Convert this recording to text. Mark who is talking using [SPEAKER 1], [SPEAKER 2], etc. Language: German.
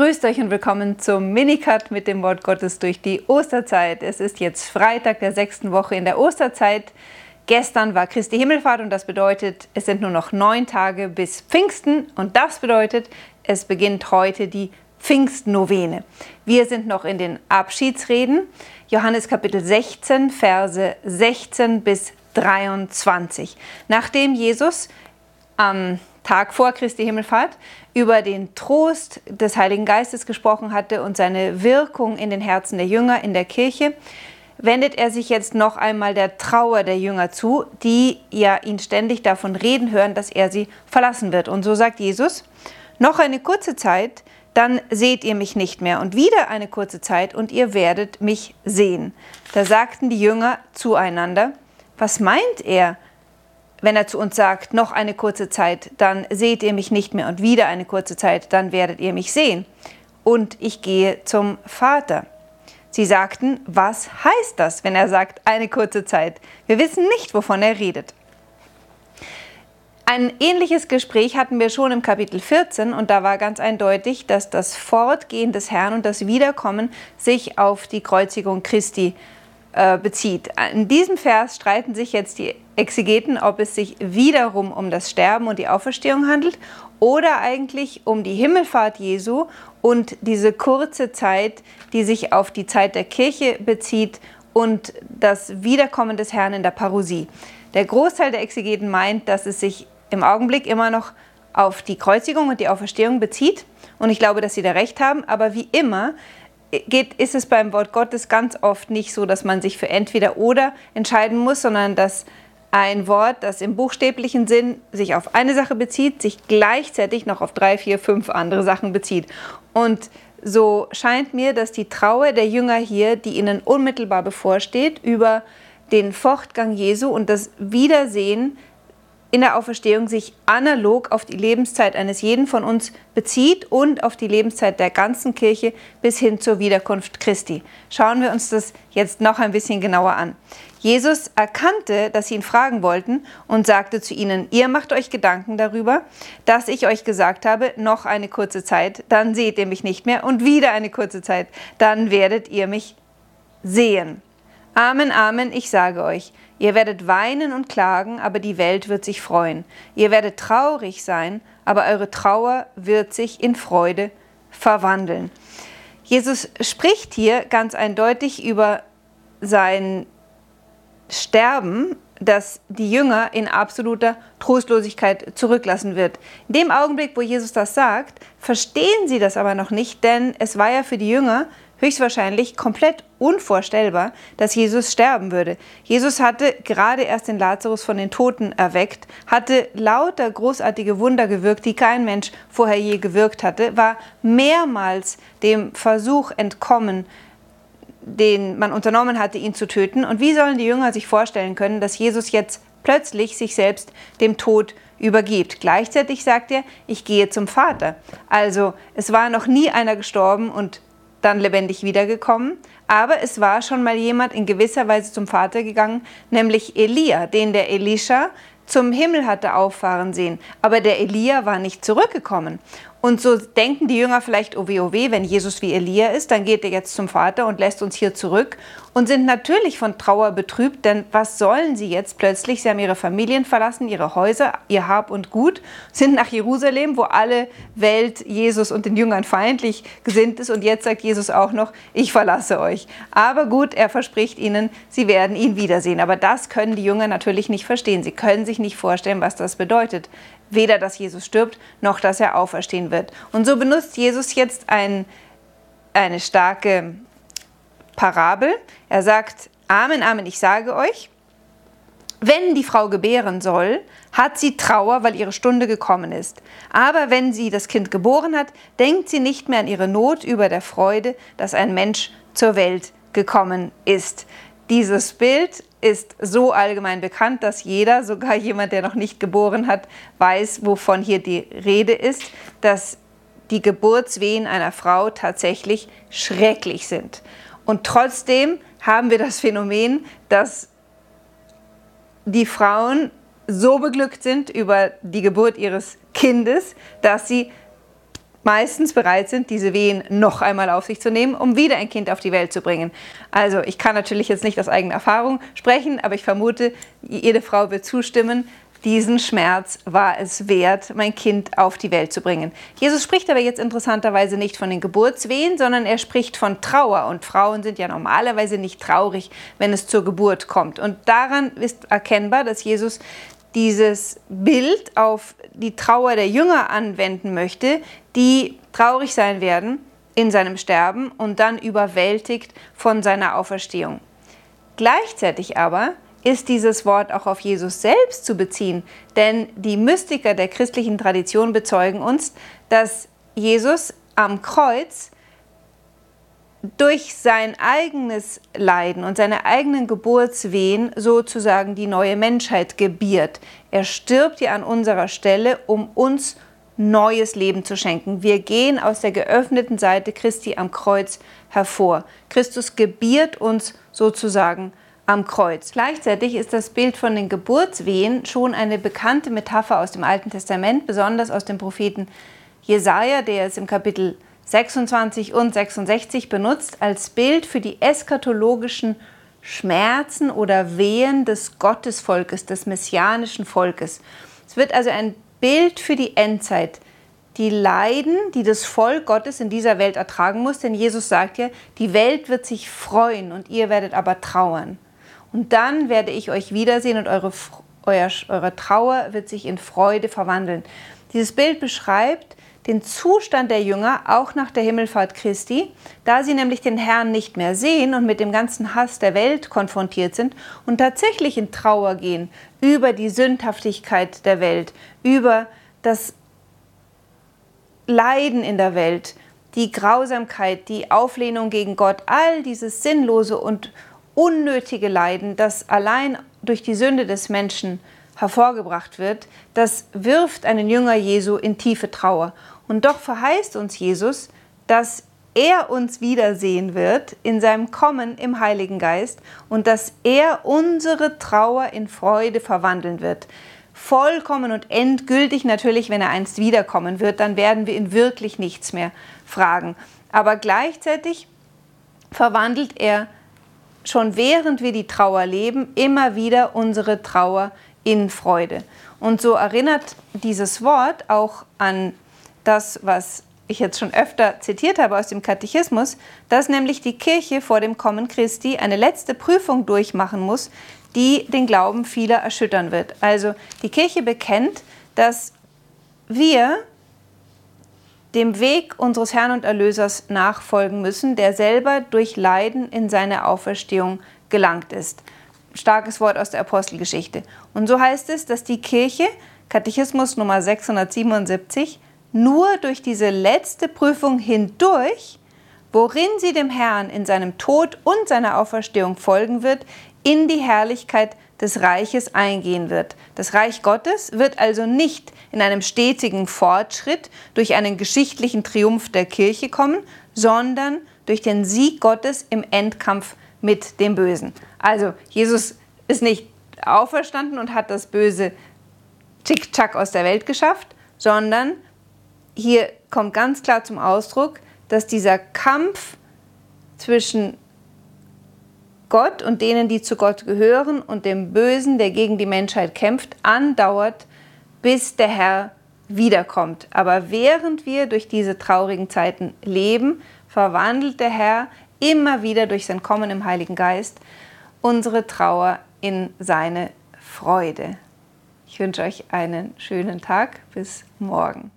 [SPEAKER 1] Grüßt euch und willkommen zum Minicut mit dem Wort Gottes durch die Osterzeit. Es ist jetzt Freitag der sechsten Woche in der Osterzeit. Gestern war Christi Himmelfahrt und das bedeutet, es sind nur noch neun Tage bis Pfingsten und das bedeutet, es beginnt heute die Pfingstnovene. Wir sind noch in den Abschiedsreden. Johannes Kapitel 16, Verse 16 bis 23. Nachdem Jesus am Tag vor Christi Himmelfahrt über den Trost des Heiligen Geistes gesprochen hatte und seine Wirkung in den Herzen der Jünger in der Kirche, wendet er sich jetzt noch einmal der Trauer der Jünger zu, die ja ihn ständig davon reden hören, dass er sie verlassen wird. Und so sagt Jesus, noch eine kurze Zeit, dann seht ihr mich nicht mehr. Und wieder eine kurze Zeit, und ihr werdet mich sehen. Da sagten die Jünger zueinander, was meint er, wenn er zu uns sagt, noch eine kurze Zeit, dann seht ihr mich nicht mehr. Und wieder eine kurze Zeit, dann werdet ihr mich sehen. Und ich gehe zum Vater. Sie sagten, was heißt das, wenn er sagt, eine kurze Zeit? Wir wissen nicht, wovon er redet. Ein ähnliches Gespräch hatten wir schon im Kapitel 14 und da war ganz eindeutig, dass das Fortgehen des Herrn und das Wiederkommen sich auf die Kreuzigung Christi äh, bezieht. In diesem Vers streiten sich jetzt die Exegeten, ob es sich wiederum um das Sterben und die Auferstehung handelt oder eigentlich um die Himmelfahrt Jesu und diese kurze Zeit, die sich auf die Zeit der Kirche bezieht und das Wiederkommen des Herrn in der Parousie. Der Großteil der Exegeten meint, dass es sich im Augenblick immer noch auf die Kreuzigung und die Auferstehung bezieht. Und ich glaube, dass sie da recht haben. Aber wie immer geht, ist es beim Wort Gottes ganz oft nicht so, dass man sich für entweder oder entscheiden muss, sondern dass ein Wort, das im buchstäblichen Sinn sich auf eine Sache bezieht, sich gleichzeitig noch auf drei, vier, fünf andere Sachen bezieht. Und so scheint mir, dass die Trauer der Jünger hier, die ihnen unmittelbar bevorsteht, über den Fortgang Jesu und das Wiedersehen in der Auferstehung sich analog auf die Lebenszeit eines jeden von uns bezieht und auf die Lebenszeit der ganzen Kirche bis hin zur Wiederkunft Christi. Schauen wir uns das jetzt noch ein bisschen genauer an. Jesus erkannte, dass sie ihn fragen wollten und sagte zu ihnen, ihr macht euch Gedanken darüber, dass ich euch gesagt habe, noch eine kurze Zeit, dann seht ihr mich nicht mehr und wieder eine kurze Zeit, dann werdet ihr mich sehen. Amen, Amen, ich sage euch, ihr werdet weinen und klagen, aber die Welt wird sich freuen. Ihr werdet traurig sein, aber eure Trauer wird sich in Freude verwandeln. Jesus spricht hier ganz eindeutig über sein Sterben, das die Jünger in absoluter Trostlosigkeit zurücklassen wird. In dem Augenblick, wo Jesus das sagt, verstehen sie das aber noch nicht, denn es war ja für die Jünger höchstwahrscheinlich komplett unvorstellbar, dass Jesus sterben würde. Jesus hatte gerade erst den Lazarus von den Toten erweckt, hatte lauter großartige Wunder gewirkt, die kein Mensch vorher je gewirkt hatte, war mehrmals dem Versuch entkommen, den man unternommen hatte, ihn zu töten. Und wie sollen die Jünger sich vorstellen können, dass Jesus jetzt plötzlich sich selbst dem Tod übergibt. Gleichzeitig sagt er, ich gehe zum Vater. Also es war noch nie einer gestorben und dann lebendig wiedergekommen. Aber es war schon mal jemand in gewisser Weise zum Vater gegangen, nämlich Elia, den der Elisha zum Himmel hatte auffahren sehen. Aber der Elia war nicht zurückgekommen. Und so denken die Jünger vielleicht, oh weh, oh weh, wenn Jesus wie Elia ist, dann geht er jetzt zum Vater und lässt uns hier zurück und sind natürlich von Trauer betrübt, denn was sollen sie jetzt plötzlich? Sie haben ihre Familien verlassen, ihre Häuser, ihr Hab und Gut, sind nach Jerusalem, wo alle Welt Jesus und den Jüngern feindlich gesinnt ist und jetzt sagt Jesus auch noch, ich verlasse euch. Aber gut, er verspricht ihnen, sie werden ihn wiedersehen. Aber das können die Jünger natürlich nicht verstehen. Sie können sich nicht vorstellen, was das bedeutet weder dass Jesus stirbt, noch dass er auferstehen wird. Und so benutzt Jesus jetzt ein, eine starke Parabel. Er sagt, Amen, Amen, ich sage euch, wenn die Frau gebären soll, hat sie Trauer, weil ihre Stunde gekommen ist. Aber wenn sie das Kind geboren hat, denkt sie nicht mehr an ihre Not über der Freude, dass ein Mensch zur Welt gekommen ist. Dieses Bild ist so allgemein bekannt, dass jeder, sogar jemand, der noch nicht geboren hat, weiß, wovon hier die Rede ist, dass die Geburtswehen einer Frau tatsächlich schrecklich sind. Und trotzdem haben wir das Phänomen, dass die Frauen so beglückt sind über die Geburt ihres Kindes, dass sie meistens bereit sind, diese Wehen noch einmal auf sich zu nehmen, um wieder ein Kind auf die Welt zu bringen. Also ich kann natürlich jetzt nicht aus eigener Erfahrung sprechen, aber ich vermute, jede Frau wird zustimmen, diesen Schmerz war es wert, mein Kind auf die Welt zu bringen. Jesus spricht aber jetzt interessanterweise nicht von den Geburtswehen, sondern er spricht von Trauer. Und Frauen sind ja normalerweise nicht traurig, wenn es zur Geburt kommt. Und daran ist erkennbar, dass Jesus dieses Bild auf die Trauer der Jünger anwenden möchte, die traurig sein werden in seinem Sterben und dann überwältigt von seiner Auferstehung. Gleichzeitig aber ist dieses Wort auch auf Jesus selbst zu beziehen, denn die Mystiker der christlichen Tradition bezeugen uns, dass Jesus am Kreuz durch sein eigenes Leiden und seine eigenen Geburtswehen sozusagen die neue Menschheit gebiert. Er stirbt ja an unserer Stelle, um uns neues Leben zu schenken. Wir gehen aus der geöffneten Seite Christi am Kreuz hervor. Christus gebiert uns sozusagen am Kreuz. Gleichzeitig ist das Bild von den Geburtswehen schon eine bekannte Metapher aus dem Alten Testament, besonders aus dem Propheten Jesaja, der es im Kapitel 26 und 66 benutzt als Bild für die eskatologischen Schmerzen oder Wehen des Gottesvolkes, des messianischen Volkes. Es wird also ein Bild für die Endzeit, die Leiden, die das Volk Gottes in dieser Welt ertragen muss, denn Jesus sagt ja, die Welt wird sich freuen und ihr werdet aber trauern. Und dann werde ich euch wiedersehen und eure, euer, eure Trauer wird sich in Freude verwandeln. Dieses Bild beschreibt den Zustand der Jünger auch nach der Himmelfahrt Christi, da sie nämlich den Herrn nicht mehr sehen und mit dem ganzen Hass der Welt konfrontiert sind und tatsächlich in Trauer gehen über die Sündhaftigkeit der Welt, über das Leiden in der Welt, die Grausamkeit, die Auflehnung gegen Gott, all dieses sinnlose und unnötige Leiden, das allein durch die Sünde des Menschen hervorgebracht wird, das wirft einen Jünger Jesu in tiefe Trauer. Und doch verheißt uns Jesus, dass er uns wiedersehen wird in seinem Kommen im Heiligen Geist und dass er unsere Trauer in Freude verwandeln wird. Vollkommen und endgültig natürlich, wenn er einst wiederkommen wird, dann werden wir ihn wirklich nichts mehr fragen. Aber gleichzeitig verwandelt er schon während wir die Trauer leben, immer wieder unsere Trauer in Freude. Und so erinnert dieses Wort auch an das, was ich jetzt schon öfter zitiert habe aus dem Katechismus, dass nämlich die Kirche vor dem Kommen Christi eine letzte Prüfung durchmachen muss, die den Glauben vieler erschüttern wird. Also die Kirche bekennt, dass wir dem Weg unseres Herrn und Erlösers nachfolgen müssen, der selber durch Leiden in seine Auferstehung gelangt ist. Starkes Wort aus der Apostelgeschichte. Und so heißt es, dass die Kirche, Katechismus Nummer 677, nur durch diese letzte Prüfung hindurch, worin sie dem Herrn in seinem Tod und seiner Auferstehung folgen wird, in die Herrlichkeit des Reiches eingehen wird. Das Reich Gottes wird also nicht in einem stetigen Fortschritt durch einen geschichtlichen Triumph der Kirche kommen, sondern durch den Sieg Gottes im Endkampf mit dem Bösen. Also Jesus ist nicht auferstanden und hat das Böse tschick-tschack aus der Welt geschafft, sondern hier kommt ganz klar zum Ausdruck, dass dieser Kampf zwischen Gott und denen, die zu Gott gehören und dem Bösen, der gegen die Menschheit kämpft, andauert, bis der Herr wiederkommt. Aber während wir durch diese traurigen Zeiten leben, verwandelt der Herr immer wieder durch sein Kommen im Heiligen Geist unsere Trauer in seine Freude. Ich wünsche euch einen schönen Tag. Bis morgen.